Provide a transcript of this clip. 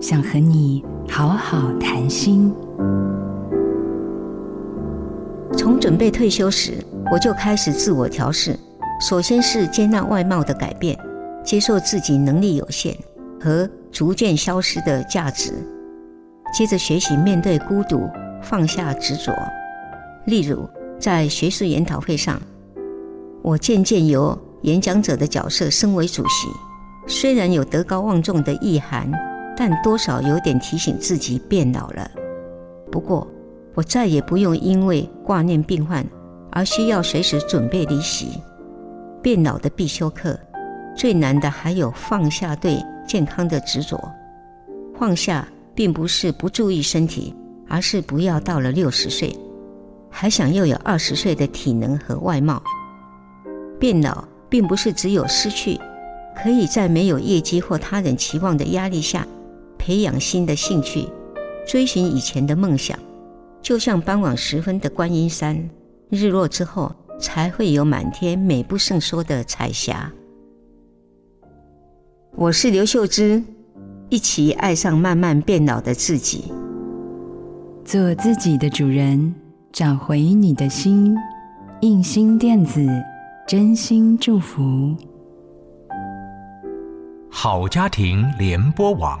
想和你好好谈心。从准备退休时，我就开始自我调试。首先是接纳外貌的改变，接受自己能力有限和逐渐消失的价值。接着学习面对孤独，放下执着。例如，在学术研讨会上，我渐渐由演讲者的角色升为主席。虽然有德高望重的意涵，但多少有点提醒自己变老了。不过，我再也不用因为挂念病患而需要随时准备离席。变老的必修课，最难的还有放下对健康的执着。放下，并不是不注意身体，而是不要到了六十岁，还想又有二十岁的体能和外貌。变老，并不是只有失去，可以在没有业绩或他人期望的压力下，培养新的兴趣，追寻以前的梦想。就像傍晚时分的观音山，日落之后才会有满天美不胜收的彩霞。我是刘秀芝，一起爱上慢慢变老的自己，做自己的主人，找回你的心。印心电子，真心祝福。好家庭联播网，